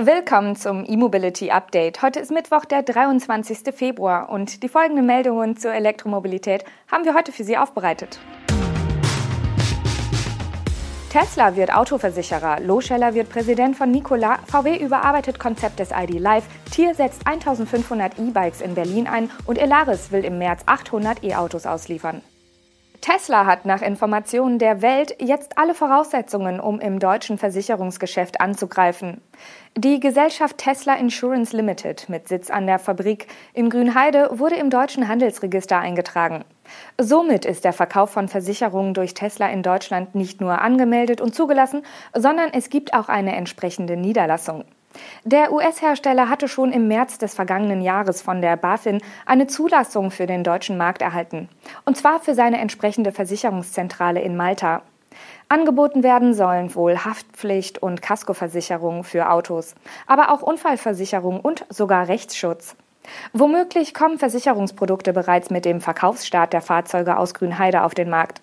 Willkommen zum E-Mobility Update. Heute ist Mittwoch, der 23. Februar und die folgenden Meldungen zur Elektromobilität haben wir heute für Sie aufbereitet. Tesla wird Autoversicherer, Loscheller wird Präsident von Nikola, VW überarbeitet Konzept des ID Live, Tier setzt 1500 E-Bikes in Berlin ein und Elaris will im März 800 E-Autos ausliefern. Tesla hat nach Informationen der Welt jetzt alle Voraussetzungen, um im deutschen Versicherungsgeschäft anzugreifen. Die Gesellschaft Tesla Insurance Limited mit Sitz an der Fabrik in Grünheide wurde im deutschen Handelsregister eingetragen. Somit ist der Verkauf von Versicherungen durch Tesla in Deutschland nicht nur angemeldet und zugelassen, sondern es gibt auch eine entsprechende Niederlassung. Der US-Hersteller hatte schon im März des vergangenen Jahres von der BaFin eine Zulassung für den deutschen Markt erhalten, und zwar für seine entsprechende Versicherungszentrale in Malta. Angeboten werden sollen wohl Haftpflicht und Kaskoversicherung für Autos, aber auch Unfallversicherung und sogar Rechtsschutz. Womöglich kommen Versicherungsprodukte bereits mit dem Verkaufsstart der Fahrzeuge aus Grünheide auf den Markt.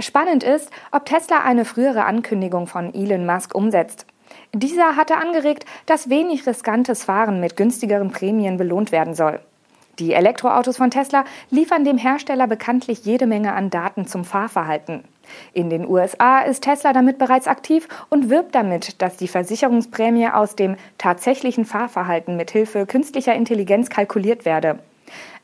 Spannend ist, ob Tesla eine frühere Ankündigung von Elon Musk umsetzt. Dieser hatte angeregt, dass wenig riskantes Fahren mit günstigeren Prämien belohnt werden soll. Die Elektroautos von Tesla liefern dem Hersteller bekanntlich jede Menge an Daten zum Fahrverhalten. In den USA ist Tesla damit bereits aktiv und wirbt damit, dass die Versicherungsprämie aus dem tatsächlichen Fahrverhalten mit Hilfe künstlicher Intelligenz kalkuliert werde.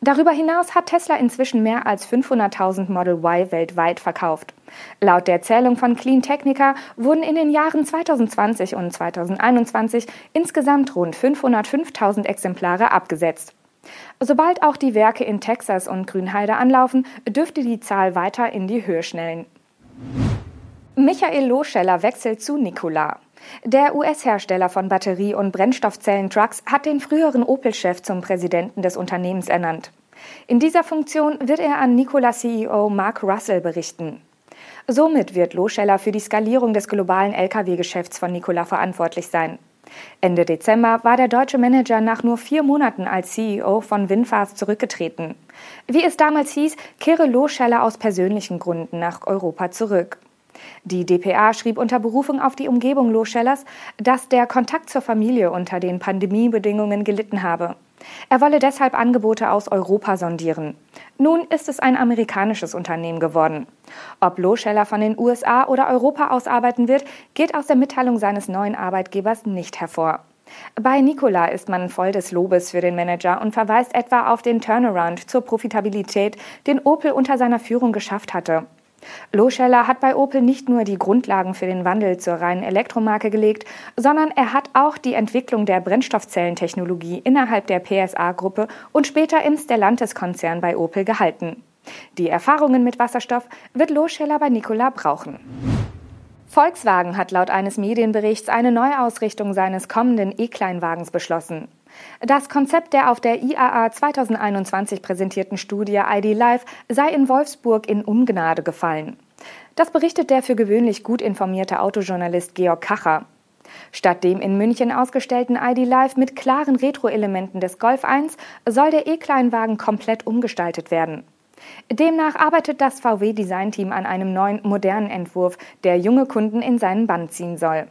Darüber hinaus hat Tesla inzwischen mehr als 500.000 Model Y weltweit verkauft. Laut der Zählung von Clean Technica wurden in den Jahren 2020 und 2021 insgesamt rund 505.000 Exemplare abgesetzt. Sobald auch die Werke in Texas und Grünheide anlaufen, dürfte die Zahl weiter in die Höhe schnellen. Michael Loscheller wechselt zu Nikola. Der US-Hersteller von Batterie- und Brennstoffzellen-Trucks hat den früheren Opel-Chef zum Präsidenten des Unternehmens ernannt. In dieser Funktion wird er an Nikola-CEO Mark Russell berichten. Somit wird Loscheller für die Skalierung des globalen Lkw-Geschäfts von Nikola verantwortlich sein. Ende Dezember war der deutsche Manager nach nur vier Monaten als CEO von Winfast zurückgetreten. Wie es damals hieß, kehre Loscheller aus persönlichen Gründen nach Europa zurück. Die dpa schrieb unter Berufung auf die Umgebung Loschellers, dass der Kontakt zur Familie unter den Pandemiebedingungen gelitten habe. Er wolle deshalb Angebote aus Europa sondieren. Nun ist es ein amerikanisches Unternehmen geworden. Ob Loscheller von den USA oder Europa aus arbeiten wird, geht aus der Mitteilung seines neuen Arbeitgebers nicht hervor. Bei Nikola ist man voll des Lobes für den Manager und verweist etwa auf den Turnaround zur Profitabilität, den Opel unter seiner Führung geschafft hatte. Loscheller hat bei Opel nicht nur die Grundlagen für den Wandel zur reinen Elektromarke gelegt, sondern er hat auch die Entwicklung der Brennstoffzellentechnologie innerhalb der PSA-Gruppe und später im Stellantis-Konzern bei Opel gehalten. Die Erfahrungen mit Wasserstoff wird Loscheller bei Nikola brauchen. Volkswagen hat laut eines Medienberichts eine Neuausrichtung seines kommenden E-Kleinwagens beschlossen. Das Konzept der auf der IAA 2021 präsentierten Studie ID Live sei in Wolfsburg in Ungnade gefallen. Das berichtet der für gewöhnlich gut informierte Autojournalist Georg Kacher. Statt dem in München ausgestellten ID Live mit klaren Retro-Elementen des Golf 1 soll der E-Kleinwagen komplett umgestaltet werden. Demnach arbeitet das VW-Designteam an einem neuen, modernen Entwurf, der junge Kunden in seinen Band ziehen soll.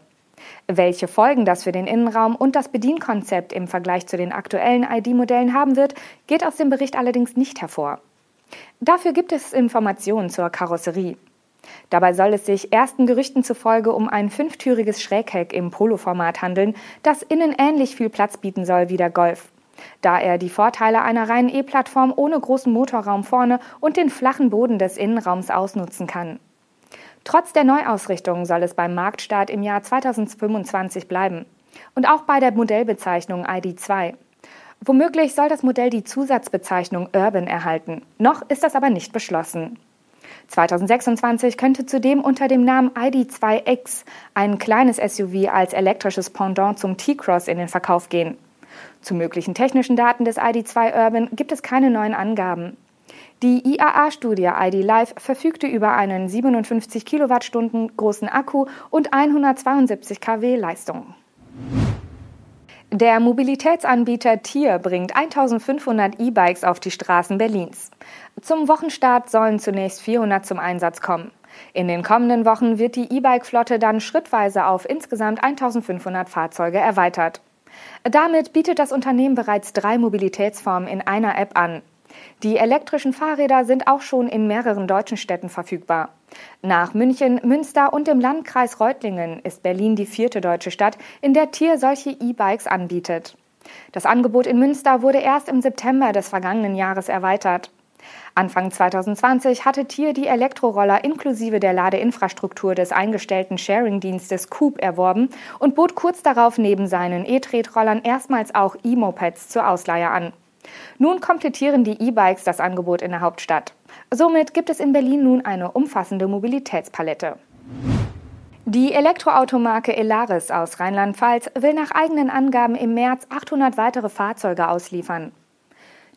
Welche Folgen das für den Innenraum und das Bedienkonzept im Vergleich zu den aktuellen ID-Modellen haben wird, geht aus dem Bericht allerdings nicht hervor. Dafür gibt es Informationen zur Karosserie. Dabei soll es sich ersten Gerüchten zufolge um ein fünftüriges Schrägheck im Polo-Format handeln, das innen ähnlich viel Platz bieten soll wie der Golf. Da er die Vorteile einer reinen E-Plattform ohne großen Motorraum vorne und den flachen Boden des Innenraums ausnutzen kann. Trotz der Neuausrichtung soll es beim Marktstart im Jahr 2025 bleiben. Und auch bei der Modellbezeichnung ID2. Womöglich soll das Modell die Zusatzbezeichnung Urban erhalten. Noch ist das aber nicht beschlossen. 2026 könnte zudem unter dem Namen ID2X ein kleines SUV als elektrisches Pendant zum T-Cross in den Verkauf gehen. Zu möglichen technischen Daten des ID2 Urban gibt es keine neuen Angaben. Die IAA-Studie ID Live verfügte über einen 57 Kilowattstunden großen Akku und 172 kW Leistung. Der Mobilitätsanbieter Tier bringt 1500 E-Bikes auf die Straßen Berlins. Zum Wochenstart sollen zunächst 400 zum Einsatz kommen. In den kommenden Wochen wird die E-Bike-Flotte dann schrittweise auf insgesamt 1500 Fahrzeuge erweitert. Damit bietet das Unternehmen bereits drei Mobilitätsformen in einer App an. Die elektrischen Fahrräder sind auch schon in mehreren deutschen Städten verfügbar. Nach München, Münster und dem Landkreis Reutlingen ist Berlin die vierte deutsche Stadt, in der Tier solche E-Bikes anbietet. Das Angebot in Münster wurde erst im September des vergangenen Jahres erweitert. Anfang 2020 hatte Tier die Elektroroller inklusive der Ladeinfrastruktur des eingestellten Sharing-Dienstes Coop erworben und bot kurz darauf neben seinen E-Tretrollern erstmals auch E-Mopeds zur Ausleihe an. Nun komplettieren die E-Bikes das Angebot in der Hauptstadt. Somit gibt es in Berlin nun eine umfassende Mobilitätspalette. Die Elektroautomarke Elaris aus Rheinland-Pfalz will nach eigenen Angaben im März 800 weitere Fahrzeuge ausliefern.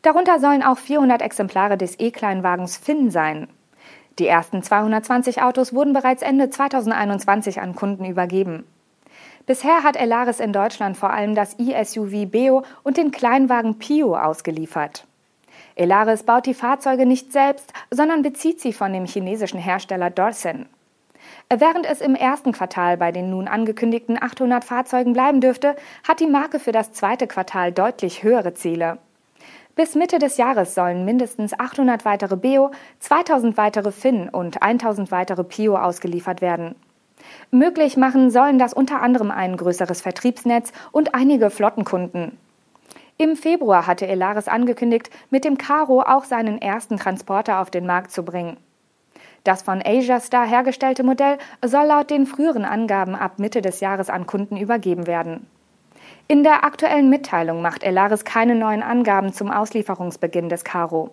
Darunter sollen auch 400 Exemplare des E-Kleinwagens Finn sein. Die ersten 220 Autos wurden bereits Ende 2021 an Kunden übergeben. Bisher hat Elaris in Deutschland vor allem das e-SUV Beo und den Kleinwagen Pio ausgeliefert. Elaris baut die Fahrzeuge nicht selbst, sondern bezieht sie von dem chinesischen Hersteller Dorsen. Während es im ersten Quartal bei den nun angekündigten 800 Fahrzeugen bleiben dürfte, hat die Marke für das zweite Quartal deutlich höhere Ziele. Bis Mitte des Jahres sollen mindestens 800 weitere Beo, 2000 weitere Finn und 1000 weitere Pio ausgeliefert werden. Möglich machen sollen das unter anderem ein größeres Vertriebsnetz und einige Flottenkunden. Im Februar hatte Elaris angekündigt, mit dem Caro auch seinen ersten Transporter auf den Markt zu bringen. Das von Asia Star hergestellte Modell soll laut den früheren Angaben ab Mitte des Jahres an Kunden übergeben werden. In der aktuellen Mitteilung macht Elaris keine neuen Angaben zum Auslieferungsbeginn des Caro.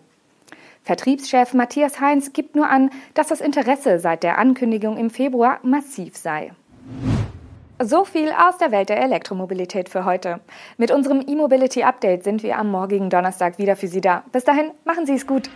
Vertriebschef Matthias Heinz gibt nur an, dass das Interesse seit der Ankündigung im Februar massiv sei. So viel aus der Welt der Elektromobilität für heute. Mit unserem E-Mobility Update sind wir am morgigen Donnerstag wieder für Sie da. Bis dahin, machen Sie es gut.